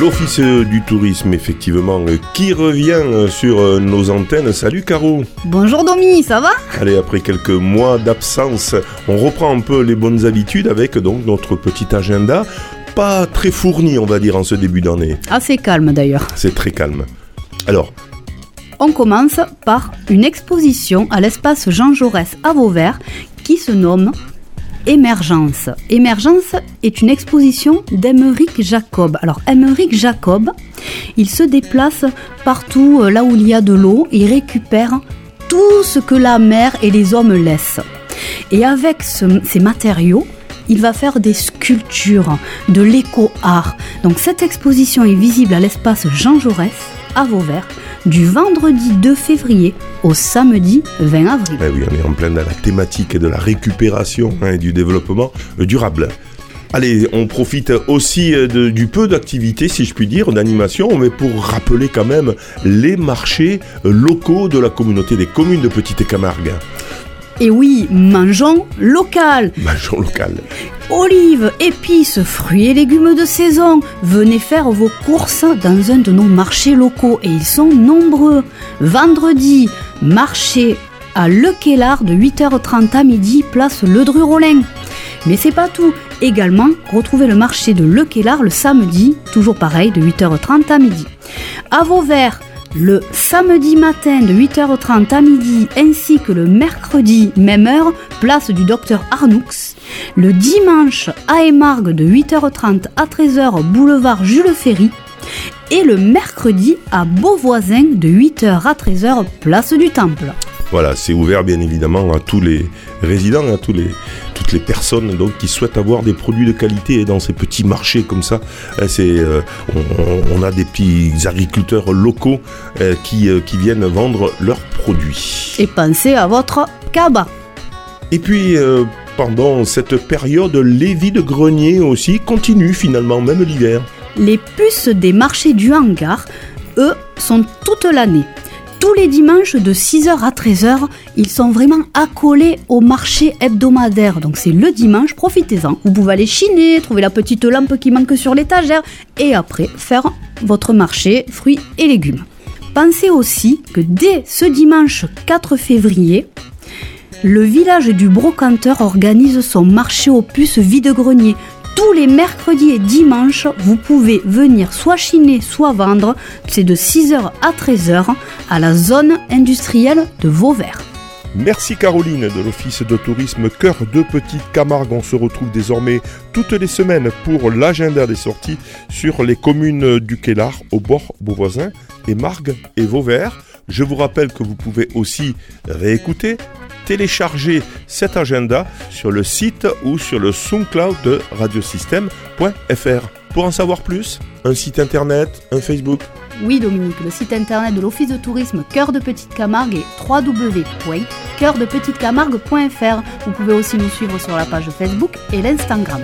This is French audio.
L'Office du tourisme, effectivement, qui revient sur nos antennes. Salut Caro Bonjour Domi, ça va? Allez, après quelques mois d'absence, on reprend un peu les bonnes habitudes avec donc notre petit agenda. Pas très fourni, on va dire, en ce début d'année. Assez calme d'ailleurs. C'est très calme. Alors, On commence par une exposition à l'espace Jean Jaurès à Vauvert qui se nomme Émergence. Émergence est une exposition d'Emeric Jacob. Alors Emeric Jacob, il se déplace partout euh, là où il y a de l'eau et récupère tout ce que la mer et les hommes laissent. Et avec ce- ces matériaux, il va faire des sculptures, de l'éco-art. Donc cette exposition est visible à l'espace Jean Jaurès à Vauvert du vendredi 2 février au samedi 20 avril. eh oui, on est en plein dans la thématique de la récupération hein, et du développement durable. Allez, on profite aussi euh, du peu d'activité, si je puis dire, d'animation, mais pour rappeler quand même les marchés euh, locaux de la communauté des communes de Petite Camargue. Et oui, mangeons local. Mangeons local. Olives, épices, fruits et légumes de saison. Venez faire vos courses dans un de nos marchés locaux et ils sont nombreux. Vendredi, marché à Le de 8h30 à midi, place Le Dru-Rollin. Mais c'est pas tout. Également, retrouvez le marché de Le le samedi, toujours pareil, de 8h30 à midi. À Vauvert, le samedi matin de 8h30 à midi ainsi que le mercredi, même heure, place du docteur Arnoux. Le dimanche à Émargues de 8h30 à 13h, boulevard Jules Ferry. Et le mercredi à Beauvoisin de 8h à 13h, place du Temple. Voilà, c'est ouvert bien évidemment à tous les résidents, à tous les, toutes les personnes donc, qui souhaitent avoir des produits de qualité dans ces petits marchés comme ça. Euh, C'est, euh, on, on a des petits agriculteurs locaux euh, qui, euh, qui viennent vendre leurs produits. Et pensez à votre cabas. Et puis, pendant cette période, les vies de grenier aussi continuent finalement, même l'hiver. Les puces des marchés du hangar, eux, sont toute l'année. Tous les dimanches de 6h à 13h, ils sont vraiment accolés au marché hebdomadaire. Donc c'est le dimanche, profitez-en. Vous pouvez aller chiner, trouver la petite lampe qui manque sur l'étagère et après faire votre marché fruits et légumes. Pensez aussi que dès ce dimanche 4 février, le village du brocanteur organise son marché aux puces vide-grenier. Tous les mercredis et dimanches, vous pouvez venir soit chiner, soit vendre. C'est de 6h à 13h à la zone industrielle de Vauvert. Merci Caroline de l'Office de tourisme Cœur de Petite Camargue. On se retrouve désormais toutes les semaines pour l'agenda des sorties sur les communes du Kellar, au bord Beauvoisin et Margues et Vauvert. Je vous rappelle que vous pouvez aussi réécouter, télécharger cet agenda sur le site ou sur le SoundCloud de radiosystème.fr. Pour en savoir plus, un site internet, un Facebook, Oui Dominique, le site internet de l'Office de tourisme Cœur de Petite Camargue est www.coeurdepetitecamargue.fr. Vous pouvez aussi nous suivre sur la page Facebook et l'Instagram.